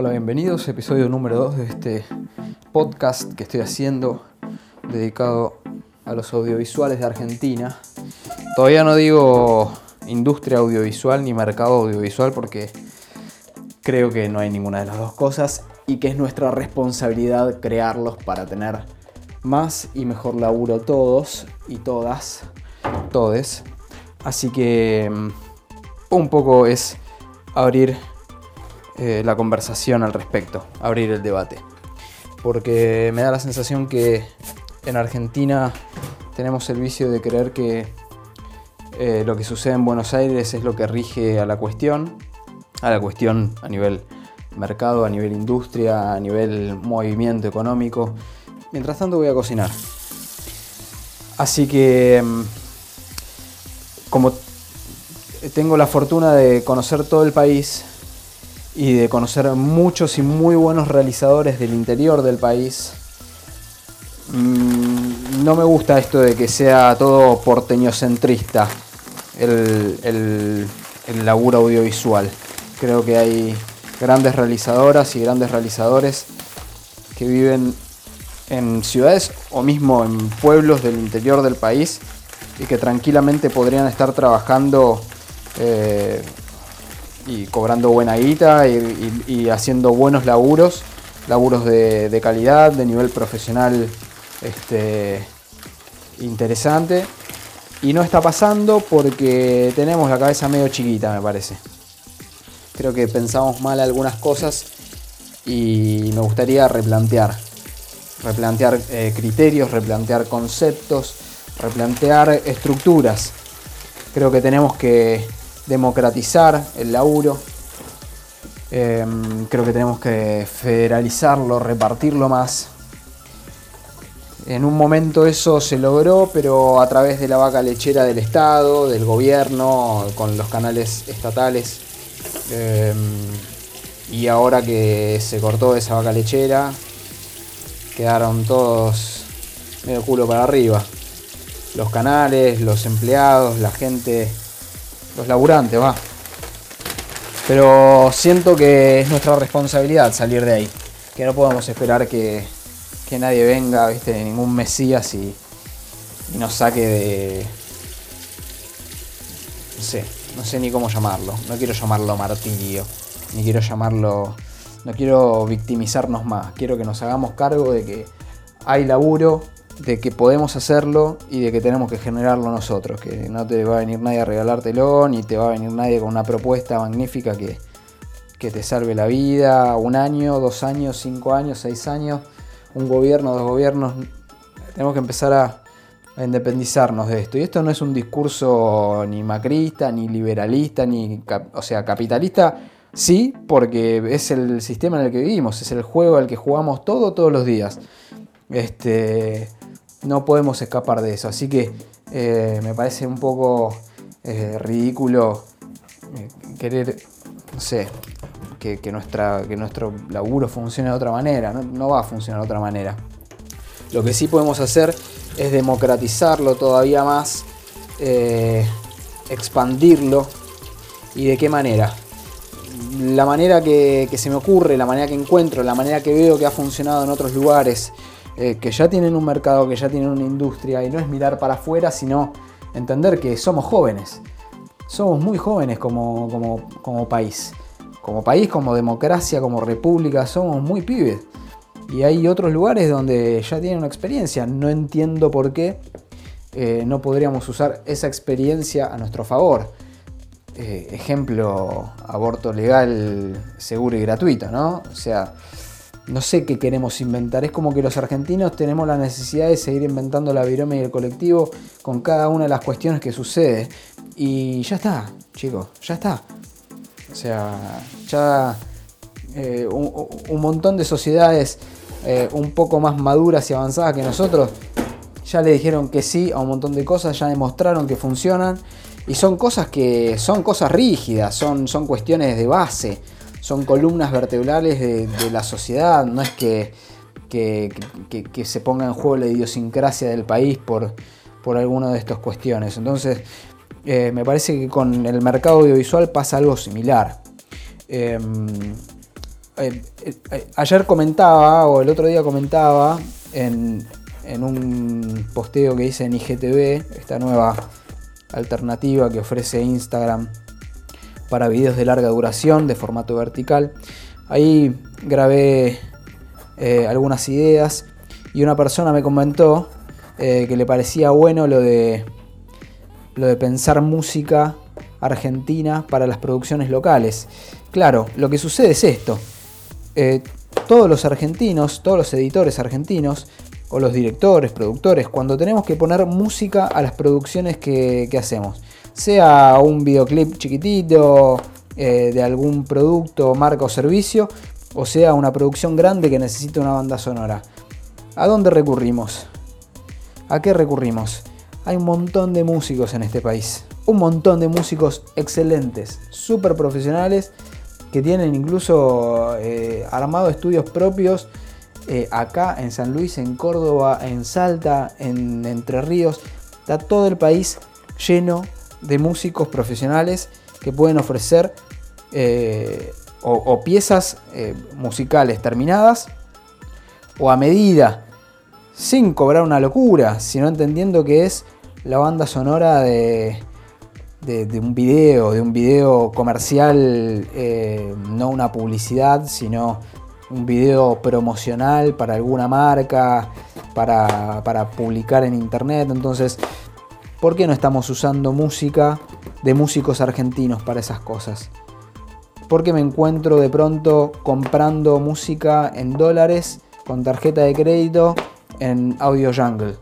Hola, bienvenidos, episodio número 2 de este podcast que estoy haciendo dedicado a los audiovisuales de Argentina. Todavía no digo industria audiovisual ni mercado audiovisual porque creo que no hay ninguna de las dos cosas y que es nuestra responsabilidad crearlos para tener más y mejor laburo todos y todas, todes. Así que mm, un poco es abrir eh, la conversación al respecto, abrir el debate. Porque me da la sensación que en Argentina tenemos el vicio de creer que eh, lo que sucede en Buenos Aires es lo que rige a la cuestión, a la cuestión a nivel mercado, a nivel industria, a nivel movimiento económico. Mientras tanto voy a cocinar. Así que, mm, como tengo la fortuna de conocer todo el país, y de conocer muchos y muy buenos realizadores del interior del país. Mm, no me gusta esto de que sea todo porteñocentrista el, el, el laburo audiovisual. Creo que hay grandes realizadoras y grandes realizadores que viven en ciudades o mismo en pueblos del interior del país y que tranquilamente podrían estar trabajando eh, y cobrando buena guita y, haciendo buenos laburos, laburos de, calidad, de nivel profesional este, interesante. Y no está pasando porque tenemos la cabeza medio chiquita, me parece. Creo que pensamos mal algunas cosas y me gustaría replantear. Replantear eh, criterios, replantear conceptos, replantear estructuras. Creo que tenemos que democratizar el laburo. Em, creo que tenemos que federalizarlo, repartirlo más. En un momento eso se logró, pero a través de la vaca lechera del Estado, del gobierno, con los canales estatales. Em, y ahora que se cortó esa vaca lechera, quedaron todos medio culo para arriba. Los canales, los empleados, la gente los laburantes, va. Pero siento que es nuestra responsabilidad salir de ahí. Que no podemos esperar que, nadie venga, viste, ningún mesías y, y nos saque de. No sé, no sé ni cómo llamarlo. No quiero llamarlo martirio. Ni quiero llamarlo. No quiero victimizarnos más. Quiero que nos hagamos cargo de que hay laburo, de que podemos hacerlo y de que tenemos que generarlo nosotros, que no te va a venir nadie a regalártelo, ni te va a venir nadie con una propuesta magnífica que, te salve la vida, un año, dos años, cinco años, seis años, un gobierno, dos gobiernos. Tenemos que empezar a, independizarnos de esto. Y esto no es un discurso ni macrista, ni liberalista, ni, o sea, capitalista. Sí, porque es el sistema en el que vivimos, es el juego al que jugamos todo, todos los días. Este, no podemos escapar de eso. Así que eh, me parece un poco eh, ridículo eh, querer, no sé, que, nuestra, que nuestro laburo funcione de otra manera. No, va a funcionar de otra manera. Lo que sí podemos hacer es democratizarlo todavía más, expandirlo. ¿Y de qué manera? La manera que, que se me ocurre, la manera que encuentro, la manera que veo que ha funcionado en otros lugares, eh, que ya tienen un mercado, que ya tienen una industria, y no es mirar para afuera, sino entender que somos jóvenes. Somos muy jóvenes como, país. Como país, como democracia, como república, somos muy pibes. Y hay otros lugares donde ya tienen una experiencia. No entiendo por qué eh, no podríamos usar esa experiencia a nuestro favor. Eh, ejemplo, aborto legal, seguro y gratuito, ¿no? O sea, no sé qué queremos inventar. Es como que los argentinos tenemos la necesidad de seguir inventando la virome y el colectivo con cada una de las cuestiones que sucede. Y ya está, chicos, ya está. O sea, ya eh, un, montón de sociedades eh, un poco más maduras y avanzadas que nosotros ya le dijeron que sí a un montón de cosas, ya demostraron que funcionan. Y son cosas que son cosas rígidas, son, son cuestiones de base son columnas vertebrales de, la sociedad, no es que, que, se ponga en juego la idiosincrasia del país por, por alguna de estas cuestiones. Entonces, eh, me parece que con el mercado audiovisual pasa algo similar. Em, eh, eh, ayer comentaba, o el otro día comentaba, en, en un posteo que hice en IGTV, esta nueva alternativa que ofrece Instagram para videos de larga duración, de formato vertical. Ahí grabé eh, algunas ideas y una persona me comentó que le parecía bueno lo de, lo de pensar música argentina para las producciones locales. Claro, lo que sucede es esto. Eh, todos los argentinos, todos los editores argentinos, o los directores, productores, cuando tenemos que poner música a las producciones que, hacemos, sea un videoclip chiquitito eh, de algún producto, marca o servicio, o sea una producción grande que necesita una banda sonora. ¿A dónde recurrimos? ¿A qué recurrimos? Hay un montón de músicos en este país. Un montón de músicos excelentes, súper profesionales que tienen incluso eh, armado estudios propios eh, acá en San Luis, en Córdoba, en Salta, en Entre Ríos. Está todo el país lleno de músicos profesionales que pueden ofrecer eh, o, piezas musicales terminadas o a medida, sin cobrar una locura, sino entendiendo que es la banda sonora de, de, un video, de un video comercial, eh, no una publicidad, sino un video promocional para alguna marca, para, para, publicar en internet. Entonces, ¿por qué no estamos usando música de músicos argentinos para esas cosas? Porque me encuentro de pronto comprando música en dólares con tarjeta de crédito en Audio Jungle.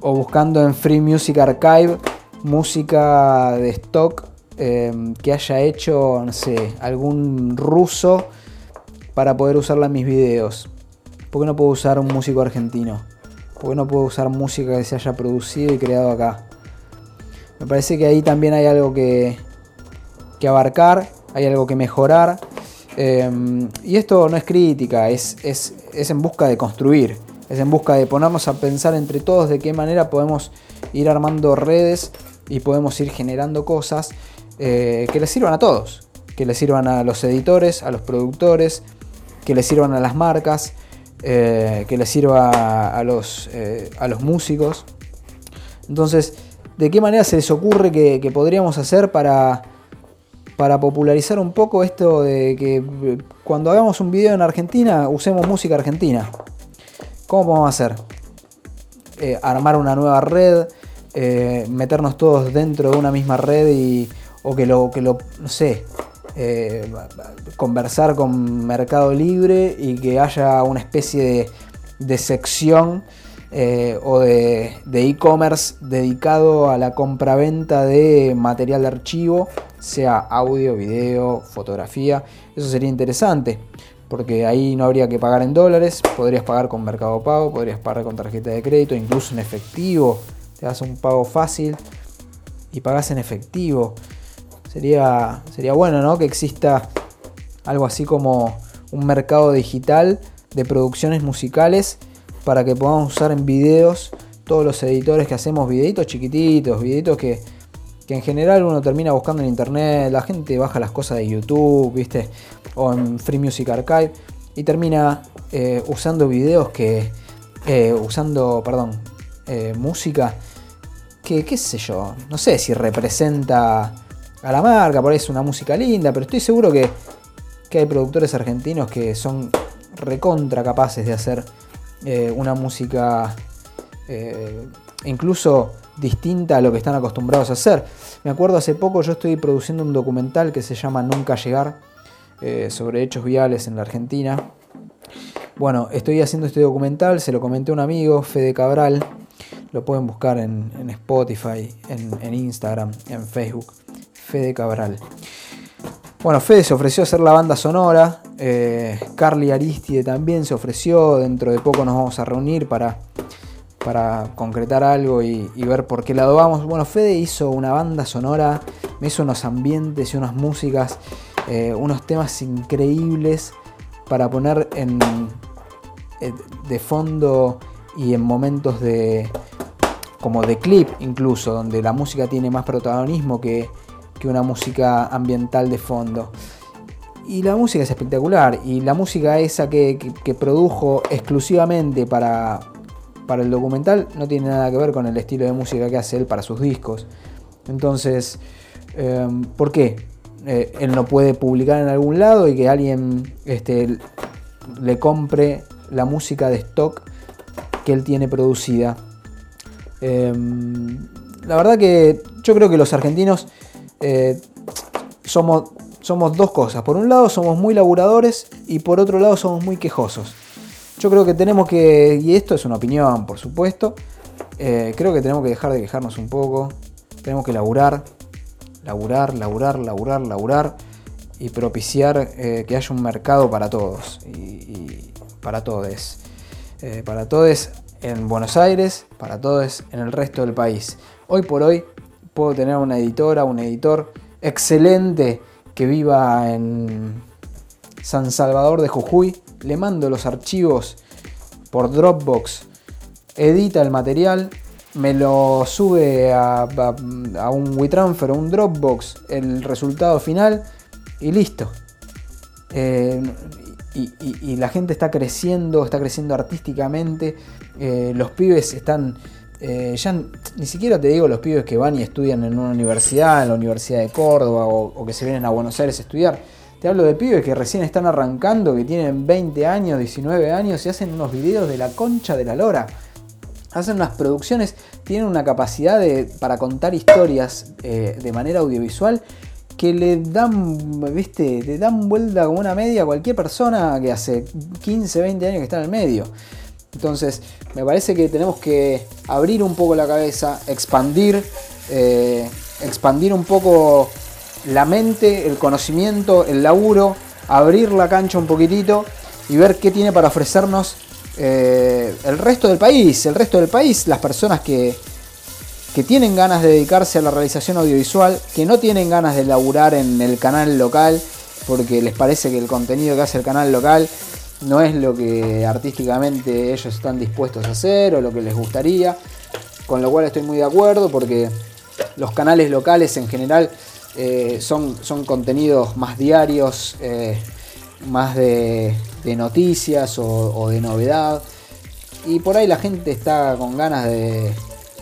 O buscando en Free Music Archive música de stock em, que haya hecho, no sé, algún ruso para poder usarla en mis videos. ¿Por qué no puedo usar un músico argentino? ¿Por qué no puedo usar música que se haya producido y creado acá? Me parece que ahí también hay algo que, que abarcar, hay algo que mejorar. Em, y esto no es crítica, es, es, es en busca de construir, es en busca de ponernos a pensar entre todos de qué manera podemos ir armando redes y podemos ir generando cosas eh, que les sirvan a todos, que les sirvan a los editores, a los productores, que les sirvan a las marcas, eh, que les sirva a los, eh, a los músicos. Entonces, ¿de qué manera se les ocurre que, podríamos hacer para, para popularizar un poco esto de que cuando hagamos un video en Argentina usemos música argentina? ¿Cómo podemos hacer? armar una nueva red, eh, meternos todos dentro de una misma red y, o que lo, que lo no sé, eh, conversar con Mercado Libre y que haya una especie de, sección eh, o de e-commerce dedicado a la compraventa de material de archivo, sea audio, video, fotografía. Eso sería interesante porque ahí no habría que pagar en dólares, podrías pagar con Mercado Pago, podrías pagar con tarjeta de crédito, incluso en efectivo te das un pago fácil y pagas en efectivo. Sería, sería bueno ¿no? que exista algo así como un mercado digital de producciones musicales para que podamos usar en videos todos los editores que hacemos videitos chiquititos, videitos que, que en general uno termina buscando en internet, la gente baja las cosas de YouTube, ¿viste? O en Free Music Archive y termina eh, usando videos que, eh, usando, perdón, eh, música que, qué sé yo, no sé si representa a la marca, por ahí una música linda, pero estoy seguro que, hay productores argentinos que son recontra capaces de hacer eh, una música eh, incluso distinta a lo que están acostumbrados a hacer. Me acuerdo hace poco yo estoy produciendo un documental que se llama Nunca Llegar sobre hechos viales en la Argentina. Bueno, estoy haciendo este documental, se lo comenté a un amigo, Fede Cabral, lo pueden buscar en, Spotify, en, Instagram, en Facebook. Fede Cabral. Bueno, Fede se ofreció a hacer la banda sonora. Eh, Carly Aristide también se ofreció. Dentro de poco nos vamos a reunir para, para concretar algo y, ver por qué lado vamos. Bueno, Fede hizo una banda sonora, me hizo unos ambientes y unas músicas, eh, unos temas increíbles para poner en, eh, de fondo y en momentos de, como de clip incluso, donde la música tiene más protagonismo que, una música ambiental de fondo. Y la música es espectacular. Y la música esa que, produjo exclusivamente para, para el documental no tiene nada que ver con el estilo de música que hace él para sus discos. Entonces, em, ¿por qué? Eh, él no puede publicar en algún lado y que alguien este, le compre la música de stock que él tiene producida. Em, la verdad que yo creo que los argentinos eh, somos, somos dos cosas. Por un lado somos muy laburadores y por otro lado somos muy quejosos. Yo creo que tenemos que, y esto es una opinión por supuesto, eh, creo que tenemos que dejar de quejarnos un poco. Tenemos que laburar, laburar, laburar, laburar, laburar y propiciar eh, que haya un mercado para todos y, para todos. para todos en Buenos Aires, para todos en el resto del país. Hoy por hoy puedo tener una editora, un editor excelente que viva en San Salvador de Jujuy, le mando los archivos por Dropbox, edita el material, me lo sube a, un WeTransfer o un Dropbox, el resultado final y listo. Eh, y, la gente está creciendo, está creciendo artísticamente, eh, los pibes están, eh, ya ni siquiera te digo los pibes que van y estudian en una universidad, en la Universidad de Córdoba o, que se vienen a Buenos Aires a estudiar, te hablo de pibes que recién están arrancando, que tienen 20 años, 19 años y hacen unos videos de la concha de la lora. Hacen unas producciones, tienen una capacidad de, para contar historias eh, de manera audiovisual que le dan, viste, le dan vuelta como una media a cualquier persona que hace 15, 20 años que está en el medio. Entonces, me parece que tenemos que abrir un poco la cabeza, expandir, eh, expandir un poco la mente, el conocimiento, el laburo, abrir la cancha un poquitito y ver qué tiene para ofrecernos eh, el resto del país, el resto del país, las personas que, que tienen ganas de dedicarse a la realización audiovisual, que no tienen ganas de laburar en el canal local, porque les parece que el contenido que hace el canal local no es lo que artísticamente ellos están dispuestos a hacer o lo que les gustaría, con lo cual estoy muy de acuerdo porque los canales locales en general eh, son, son, contenidos más diarios, eh, más de, noticias o de novedad, y por ahí la gente está con ganas de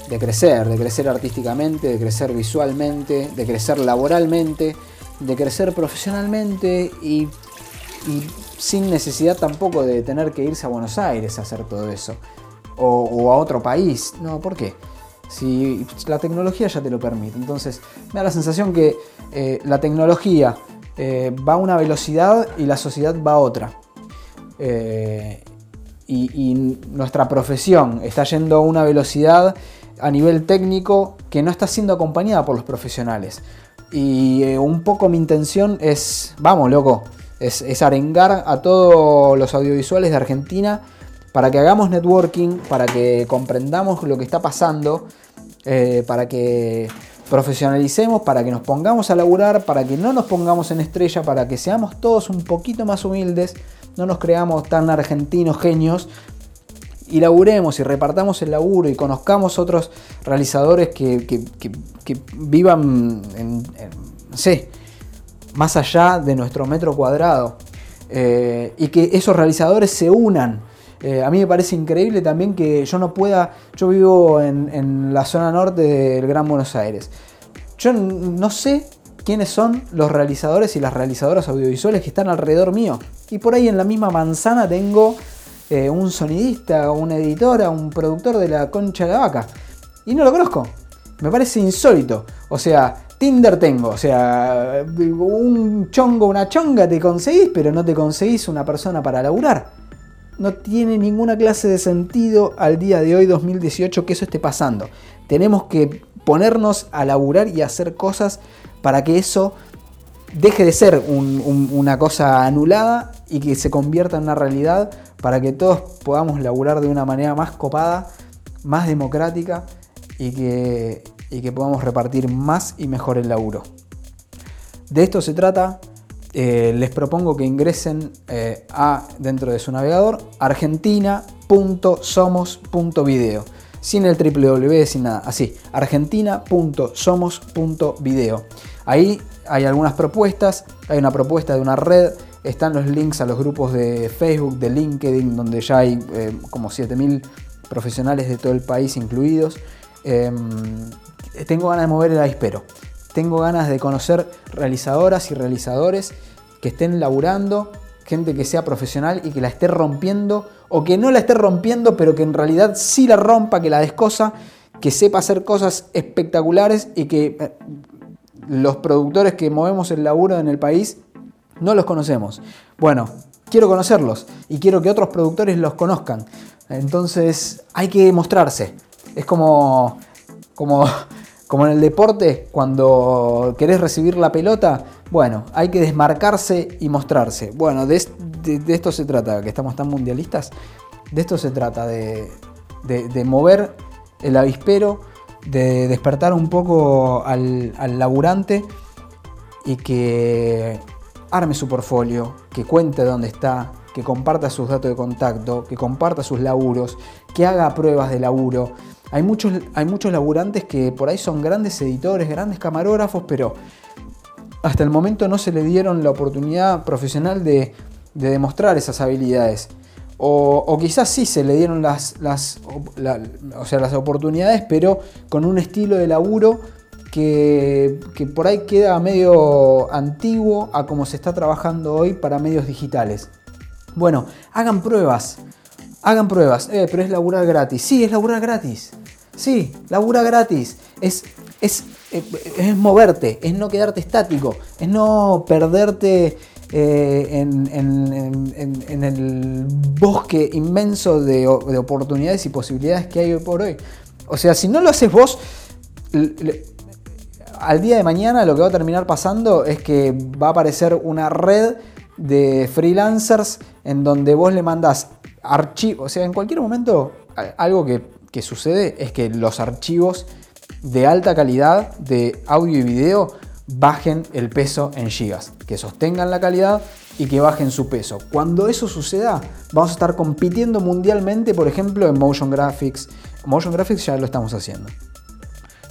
de crecer, de crecer artísticamente, de crecer visualmente, de crecer laboralmente, de crecer profesionalmente y, sin necesidad tampoco de tener que irse a Buenos Aires a hacer todo eso. O, a otro país. No, ¿por qué? Si la tecnología ya te lo permite. Entonces me da la sensación que eh, la tecnología eh, va a una velocidad y la sociedad va a otra. Eh, y, y, nuestra profesión está yendo a una velocidad a nivel técnico que no está siendo acompañada por los profesionales. Y un poco mi intención es, vamos loco, es, arengar a todos los audiovisuales de Argentina para que hagamos networking, para que comprendamos lo que está pasando, eh, para que profesionalicemos, para que nos pongamos a laburar, para que no nos pongamos en estrella, para que seamos todos un poquito más humildes, no nos creamos tan argentinos genios, y laburemos y repartamos el laburo y conozcamos otros realizadores que, vivan en, más allá de nuestro metro cuadrado. Eh, y que esos realizadores se unan. Eh, a mí me parece increíble también que yo no pueda, yo vivo en, la zona norte del Gran Buenos Aires. Yo no sé quiénes son los realizadores y las realizadoras audiovisuales que están alrededor mío. Y por ahí en la misma manzana tengo eh, un sonidista, una editora, un productor de la concha de la vaca. Y no lo conozco. Me parece insólito. O sea, Tinder tengo. O sea, un chongo, una chonga te conseguís, pero no te conseguís una persona para laburar. No tiene ninguna clase de sentido al día de hoy, 2018, que eso esté pasando. Tenemos que ponernos a laburar y hacer cosas para que eso deje de ser una cosa anulada y que se convierta en una realidad para que todos podamos laburar de una manera más copada, más democrática y que, que podamos repartir más y mejor el laburo. De esto se trata. Eh, les propongo que ingresen eh, a dentro de su navegador argentina.somos.video sin el www, sin nada, así, argentina.somos.video. Ahí hay algunas propuestas, hay una propuesta de una red, están los links a los grupos de Facebook, de LinkedIn, donde ya hay eh, como 7.000 profesionales de todo el país incluidos. Em, tengo ganas de mover el avispero. Tengo ganas de conocer realizadoras y realizadores que estén laburando, gente que sea profesional y que la esté rompiendo, o que no la esté rompiendo, pero que en realidad sí la rompa, que la descosa, que sepa hacer cosas espectaculares y que eh, los productores que movemos el laburo en el país no los conocemos. Bueno, quiero conocerlos y quiero que otros productores los conozcan. Entonces hay que mostrarse. Es como, como como en el deporte, cuando querés recibir la pelota, bueno, hay que desmarcarse y mostrarse. Bueno, de, esto se trata, que estamos tan mundialistas, de esto se trata, de, mover el avispero, de despertar un poco al, al laburante y que arme su portfolio, que cuente dónde está, que comparta sus datos de contacto, que comparta sus laburos, que haga pruebas de laburo hay muchos, hay muchos laburantes que por ahí son grandes editores, grandes camarógrafos, pero hasta el momento no se le dieron la oportunidad profesional de, demostrar esas habilidades. O, quizás sí se le dieron las, o sea, las oportunidades, pero con un estilo de laburo que, que, por ahí queda medio antiguo a como se está trabajando hoy para medios digitales. Bueno, hagan pruebas, hagan pruebas, eh, pero es laburar gratis. Sí, es laburar gratis. Sí, labura gratis. Es, es, eh, es, moverte, es no quedarte estático, es no perderte eh, en, el bosque inmenso de, oportunidades y posibilidades que hay hoy por hoy. O sea, si no lo haces vos, al día de mañana lo que va a terminar pasando es que va a aparecer una red de freelancers en donde vos le mandás archivos. O sea, en cualquier momento, algo que sucede es que los archivos de alta calidad de audio y video bajen el peso en gigas, que sostengan la calidad y que bajen su peso. Cuando eso suceda, vamos a estar compitiendo mundialmente, por ejemplo, en motion graphics. Motion graphics ya lo estamos haciendo.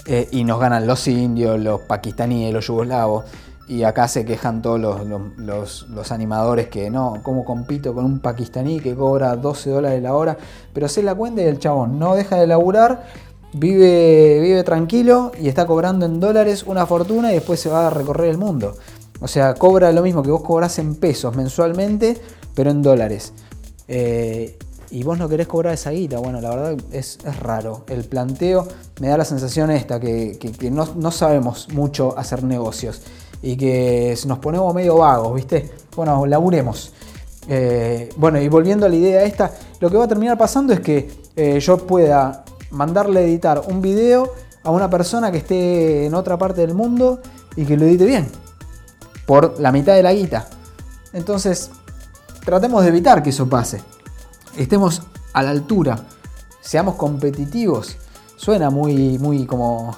Eh, y nos ganan los indios, los pakistaníes, los yugoslavos. Y acá se quejan todos los, animadores que no, ¿cómo compito con un pakistaní que cobra 12 dólares la hora? Pero se la cuenta y el chabón no deja de laburar, vive, vive tranquilo y está cobrando en dólares una fortuna y después se va a recorrer el mundo. O sea, cobra lo mismo que vos cobrás en pesos mensualmente, pero en dólares. Eh, y vos no querés cobrar esa guita. Bueno, la verdad es, raro. El planteo me da la sensación esta, que, no, no, sabemos mucho hacer negocios y que nos ponemos medio vagos, ¿viste? Bueno, laburemos. Eh, bueno, y volviendo a la idea esta, lo que va a terminar pasando es que eh, yo pueda mandarle editar un video a una persona que esté en otra parte del mundo y que lo edite bien, por la mitad de la guita. Entonces, tratemos de evitar que eso pase. Estemos a la altura, seamos competitivos. Suena muy, muy como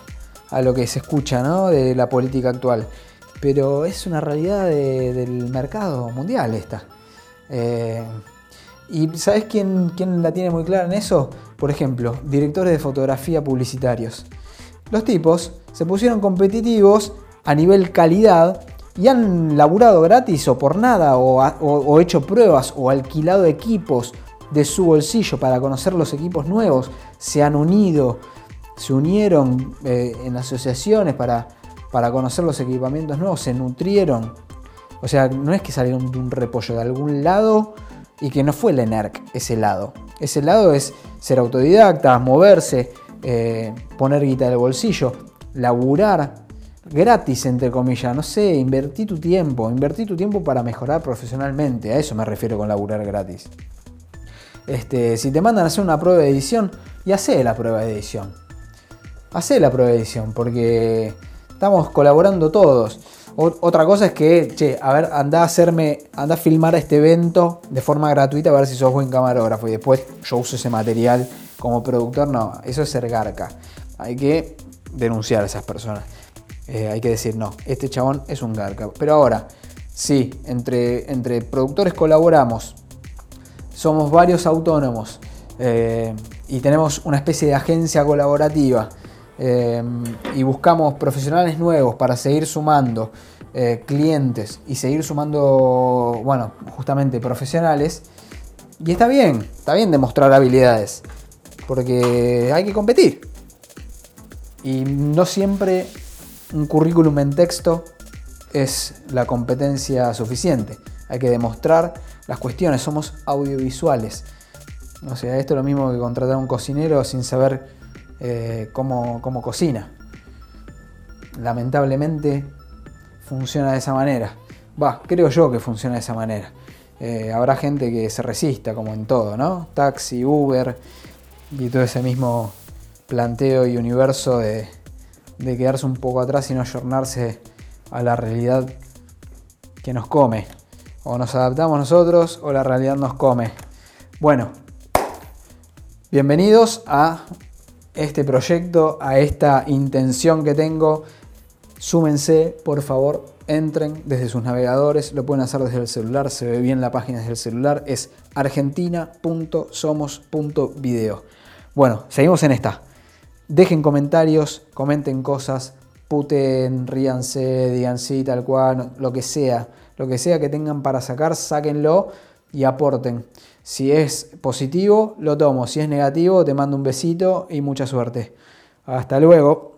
a lo que se escucha ¿no? de la política actual pero es una realidad del mercado mundial esta. Eh, ¿Y sabes quién, quién, la tiene muy clara en eso? Por ejemplo, directores de fotografía publicitarios. Los tipos se pusieron competitivos a nivel calidad y han laburado gratis o por nada, o, hecho pruebas, o alquilado equipos de su bolsillo para conocer los equipos nuevos. Se han unido, se unieron eh, en asociaciones para para conocer los equipamientos nuevos, se nutrieron. O sea, no es que salieron de un repollo de algún lado y que no fue el ENERC ese lado. Ese lado es ser autodidacta, moverse, eh, poner guita del bolsillo, laburar gratis, entre comillas. No sé, invertí tu tiempo, invertí tu tiempo para mejorar profesionalmente. A eso me refiero con laburar gratis. Este, si te mandan a hacer una prueba de edición, y hace la prueba de edición. Hace la prueba de edición, porque Estamos colaborando todos. otra cosa es que, che, a ver, anda a hacerme, anda a filmar este evento de forma gratuita a ver si sos buen camarógrafo y después yo uso ese material como productor. No, eso es ser garca. Hay que denunciar a esas personas. Eh, hay que decir, no, este chabón es un garca. Pero ahora, sí, entre, entre productores colaboramos, somos varios autónomos eh, y tenemos una especie de agencia colaborativa Em, y buscamos profesionales nuevos para seguir sumando eh, clientes y seguir sumando, bueno, justamente profesionales. Y está bien, está bien demostrar habilidades, porque hay que competir. Y no siempre un currículum en texto es la competencia suficiente. Hay que demostrar las cuestiones, somos audiovisuales. O sea, esto es lo mismo que contratar a un cocinero sin saber eh, cómo, cocina. Lamentablemente funciona de esa manera. Va, creo yo que funciona de esa manera. Eh, habrá gente que se resista, como en todo, ¿no? Taxi, Uber y todo ese mismo planteo y universo de, de quedarse un poco atrás y no ayornarse a la realidad que nos come. O nos adaptamos nosotros o la realidad nos come. Bueno, bienvenidos a este proyecto, a esta intención que tengo. Súmense, por favor, entren desde sus navegadores, lo pueden hacer desde el celular, se ve bien la página desde el celular, es argentina.somos.video. Bueno, seguimos en esta. Dejen comentarios, comenten cosas, puten, ríanse, digan sí, tal cual, lo que sea. Lo que sea que tengan para sacar, sáquenlo y aporten. Si es positivo, lo tomo. Si es negativo, te mando un besito y mucha suerte. Hasta luego.